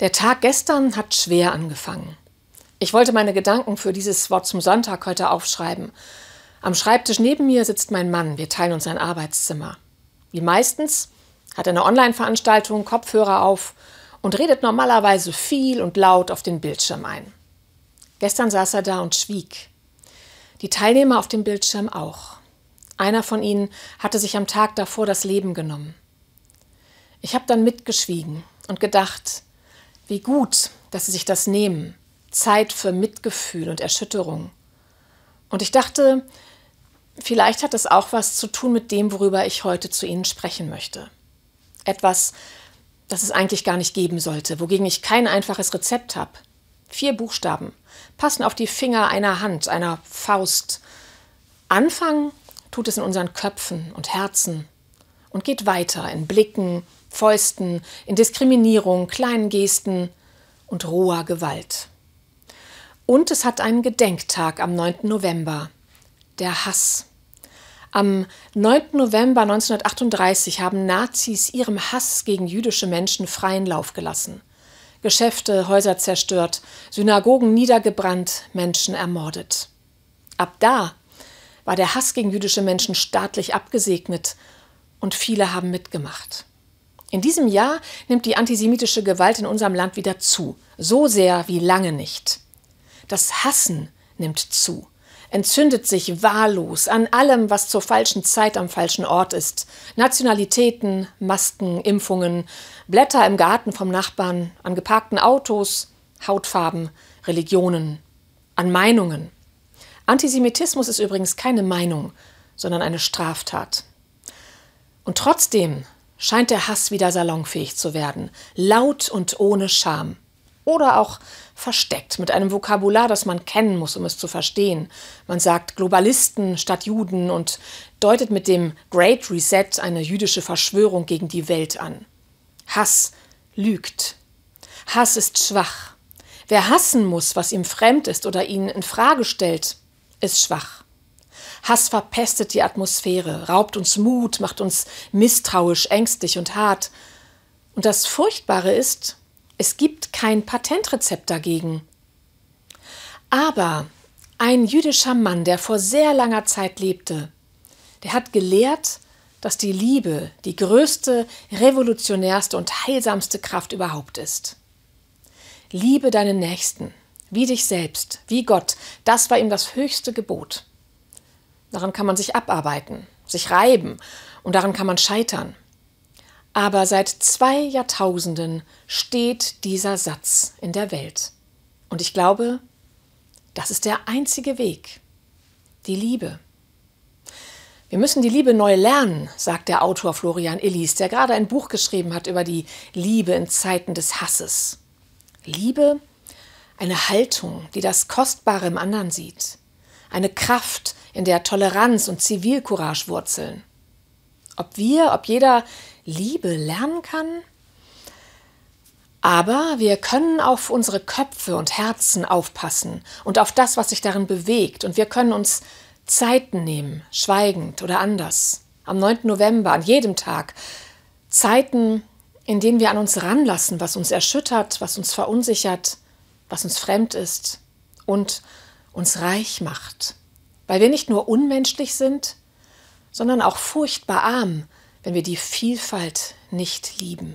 Der Tag gestern hat schwer angefangen. Ich wollte meine Gedanken für dieses Wort zum Sonntag heute aufschreiben. Am Schreibtisch neben mir sitzt mein Mann. Wir teilen uns ein Arbeitszimmer. Wie meistens hat er eine Online-Veranstaltung, Kopfhörer auf und redet normalerweise viel und laut auf den Bildschirm ein. Gestern saß er da und schwieg. Die Teilnehmer auf dem Bildschirm auch. Einer von ihnen hatte sich am Tag davor das Leben genommen. Ich habe dann mitgeschwiegen und gedacht, wie gut, dass sie sich das nehmen. Zeit für Mitgefühl und Erschütterung. Und ich dachte, vielleicht hat es auch was zu tun mit dem, worüber ich heute zu Ihnen sprechen möchte. Etwas, das es eigentlich gar nicht geben sollte, wogegen ich kein einfaches Rezept habe. Vier Buchstaben passen auf die Finger einer Hand, einer Faust. Anfangen tut es in unseren Köpfen und Herzen und geht weiter in Blicken, Fäusten, in Diskriminierung, kleinen Gesten und roher Gewalt. Und es hat einen Gedenktag am 9. November, der Hass. Am 9. November 1938 haben Nazis ihrem Hass gegen jüdische Menschen freien Lauf gelassen. Geschäfte, Häuser zerstört, Synagogen niedergebrannt, Menschen ermordet. Ab da war der Hass gegen jüdische Menschen staatlich abgesegnet und viele haben mitgemacht. In diesem Jahr nimmt die antisemitische Gewalt in unserem Land wieder zu, so sehr wie lange nicht. Das Hassen nimmt zu, entzündet sich wahllos an allem, was zur falschen Zeit am falschen Ort ist. Nationalitäten, Masken, Impfungen, Blätter im Garten vom Nachbarn, an geparkten Autos, Hautfarben, Religionen, an Meinungen. Antisemitismus ist übrigens keine Meinung, sondern eine Straftat. Und trotzdem scheint der Hass wieder salonfähig zu werden, laut und ohne Scham. Oder auch versteckt, mit einem Vokabular, das man kennen muss, um es zu verstehen. Man sagt Globalisten statt Juden und deutet mit dem Great Reset eine jüdische Verschwörung gegen die Welt an. Hass lügt. Hass ist schwach. Wer hassen muss, was ihm fremd ist oder ihn in Frage stellt, ist schwach. Hass verpestet die Atmosphäre, raubt uns Mut, macht uns misstrauisch, ängstlich und hart. Und das Furchtbare ist, es gibt kein Patentrezept dagegen. Aber ein jüdischer Mann, der vor sehr langer Zeit lebte, der hat gelehrt, dass die Liebe die größte, revolutionärste und heilsamste Kraft überhaupt ist. Liebe deinen Nächsten, wie dich selbst, wie Gott, das war ihm das höchste Gebot. Daran kann man sich abarbeiten, sich reiben und daran kann man scheitern. Aber seit zwei Jahrtausenden steht dieser Satz in der Welt. Und ich glaube, das ist der einzige Weg. Die Liebe. Wir müssen die Liebe neu lernen, sagt der Autor Florian Illis, der gerade ein Buch geschrieben hat über die Liebe in Zeiten des Hasses. Liebe, eine Haltung, die das Kostbare im anderen sieht, eine Kraft, in der Toleranz und Zivilcourage wurzeln. Ob wir, ob jeder Liebe lernen kann? Aber wir können auf unsere Köpfe und Herzen aufpassen und auf das, was sich darin bewegt. Und wir können uns Zeiten nehmen, schweigend oder anders. Am 9. November, an jedem Tag. Zeiten, in denen wir an uns ranlassen, was uns erschüttert, was uns verunsichert, was uns fremd ist und uns reich macht weil wir nicht nur unmenschlich sind, sondern auch furchtbar arm, wenn wir die Vielfalt nicht lieben.